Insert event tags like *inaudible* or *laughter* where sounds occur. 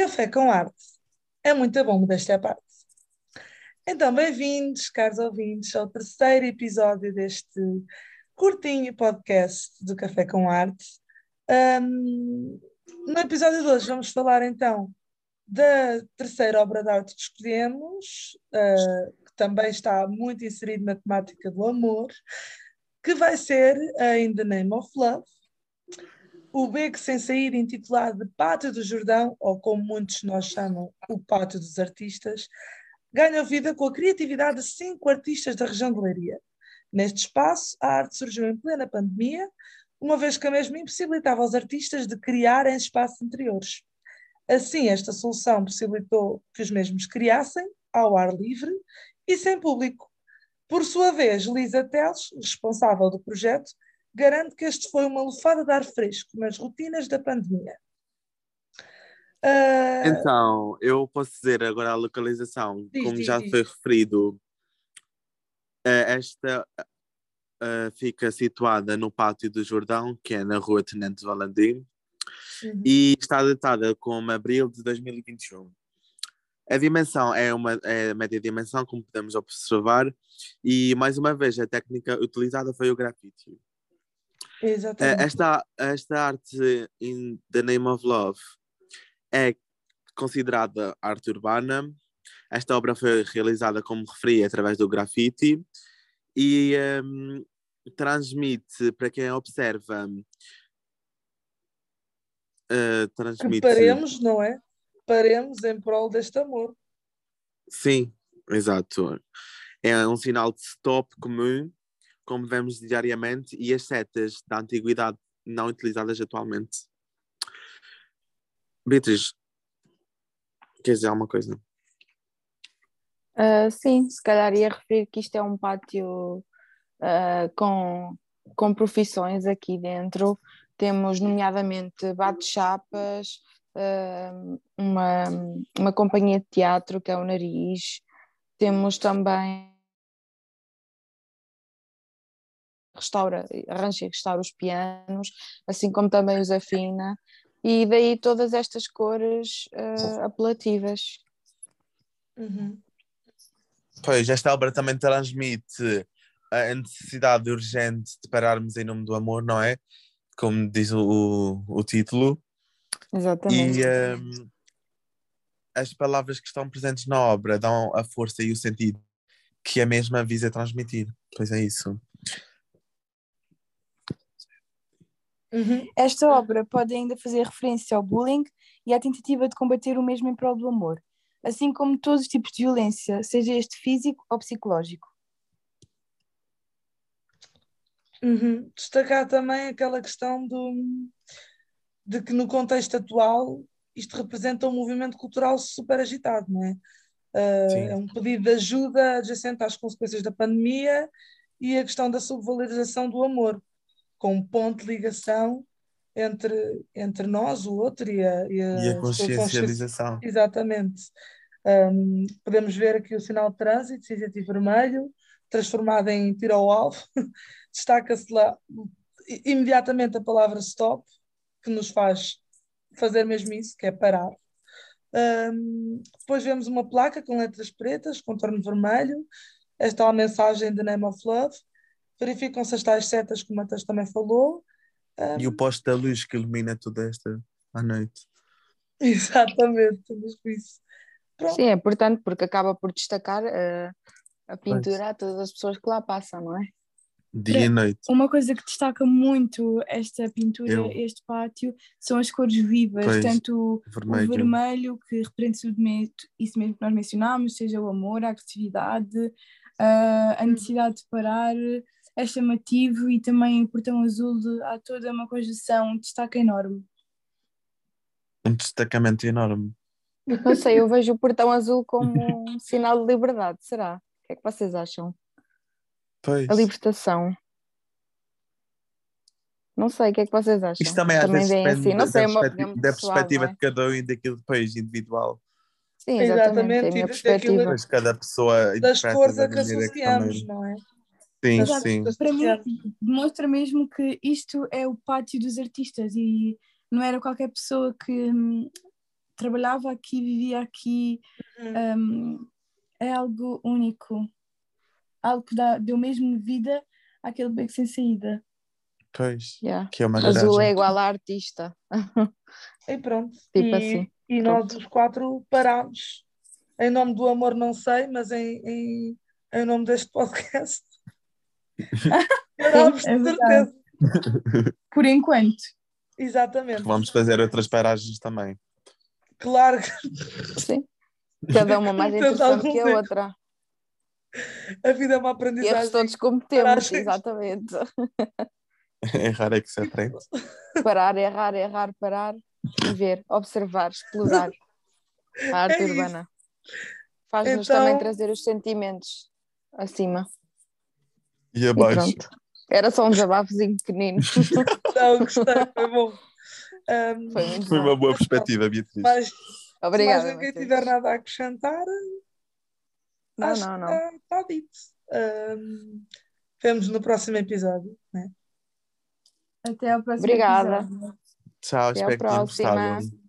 Café com Arte. É muito bom, à parte. Então, bem-vindos, caros ouvintes, ao terceiro episódio deste curtinho podcast do Café com Arte. Um, no episódio de hoje vamos falar então da terceira obra de arte que escolhemos, uh, que também está muito inserido na temática do amor, que vai ser uh, In the Name of Love, o Beco Sem Saída, intitulado de Pátio do Jordão, ou como muitos nós chamam, o Pátio dos Artistas, ganha vida com a criatividade de cinco artistas da região de Leiria. Neste espaço, a arte surgiu em plena pandemia, uma vez que a mesma impossibilitava aos artistas de criar em espaços interiores. Assim, esta solução possibilitou que os mesmos criassem, ao ar livre e sem público. Por sua vez, Lisa Teles, responsável do projeto, garante que este foi uma lufada de ar fresco nas rotinas da pandemia. Uh... Então, eu posso dizer agora a localização, diz, como diz, já diz. foi referido, uh, esta uh, fica situada no Pátio do Jordão, que é na rua Tenente Valentim, uhum. e está datada como abril de 2021. A dimensão é uma é média dimensão, como podemos observar, e mais uma vez a técnica utilizada foi o grafite. Exatamente. Esta, esta arte in the name of love é considerada arte urbana. Esta obra foi realizada, como referi, através do grafite e um, transmite, para quem observa, uh, transmite... Paremos, não é? Paremos em prol deste amor. Sim, exato. É um sinal de stop comum como vemos diariamente, e as setas da antiguidade não utilizadas atualmente. Beatriz, quer dizer alguma coisa? Uh, sim, se calhar ia referir que isto é um pátio uh, com, com profissões aqui dentro. Temos, nomeadamente, bate-chapas, uh, uma, uma companhia de teatro, que é o Nariz. Temos também restaura, arranja e restaura os pianos, assim como também os afina, e daí todas estas cores uh, apelativas. Uhum. Pois, esta obra também transmite a necessidade urgente de pararmos em nome do amor, não é? Como diz o, o título. Exatamente. E um, as palavras que estão presentes na obra dão a força e o sentido que a mesma visa transmitir. Pois é isso. Uhum. Esta obra pode ainda fazer referência ao bullying e à tentativa de combater o mesmo em prol do amor, assim como todos os tipos de violência, seja este físico ou psicológico. Uhum. Destacar também aquela questão do, de que no contexto atual isto representa um movimento cultural super agitado, não é? Uh, é um pedido de ajuda adjacente às consequências da pandemia e a questão da subvalorização do amor com um ponto de ligação entre, entre nós, o outro e a, e a, e a consciencialização. Exatamente. Um, podemos ver aqui o sinal de trânsito, cinzento e vermelho, transformado em tiro ao alvo. *laughs* Destaca-se lá imediatamente a palavra stop, que nos faz fazer mesmo isso, que é parar. Um, depois vemos uma placa com letras pretas, contorno vermelho, esta é a mensagem The Name of Love, verificam-se as tais setas que o Matheus também falou. Um... E o poste da luz que ilumina toda esta à noite. *laughs* Exatamente, isso. Pronto. Sim, é importante porque acaba por destacar uh, a pintura a todas as pessoas que lá passam, não é? Dia e noite. Uma coisa que destaca muito esta pintura, Eu. este pátio, são as cores vivas, pois, tanto vermelho. o vermelho, que representa isso mesmo que nós mencionámos, seja o amor, a agressividade, uh, a necessidade de parar, é chamativo e também o portão azul de, há toda uma conjunção, um destaque enorme. Um destacamento enorme. Não sei, eu vejo o portão azul como *laughs* um sinal de liberdade, será? O que é que vocês acham? Pois. A libertação. Não sei, o que é que vocês acham? Isto também, também vem assim, não sei, da, perspectiva, da perspectiva é? de cada um e daquilo depois individual. Sim, exatamente, exatamente. a minha perspectiva. Pois cada pessoa das cores a que associamos, não é? Sim, sim. Para mim, demonstra mesmo que isto é o pátio dos artistas e não era qualquer pessoa que hum, trabalhava aqui, vivia aqui, uhum. um, é algo único, algo que dá, deu mesmo vida àquele beco sem saída. Pois, yeah. que é uma Mas o é igual a artista. *laughs* e pronto. Tipo e, assim. E nós os quatro parámos. Em nome do amor não sei, mas em, em, em nome deste *laughs* podcast. *laughs* é de certeza. *laughs* Por enquanto. Exatamente. Vamos fazer outras paragens também. Claro. Sim. Cada uma mais *laughs* interessante que a outra. A vida é uma aprendizagem. Erros todos cometemos, exatamente. Errar é que se aprende. Parar, errar, errar, parar e ver, observar, explorar. A arte é urbana. Faz-nos então... também trazer os sentimentos acima. E abaixo. E Era só um desabafozinho pequenino. *laughs* Não, gostei, foi bom. Um, foi, foi uma boa perspectiva, Beatriz. Mas, Obrigada. Se mais ninguém tiver nada a acrescentar, não, acho não, não. que está, está dito. Um, vemos no próximo episódio. Né? Até ao próximo Obrigada. episódio. Tchau, Até espero que tenham gostado.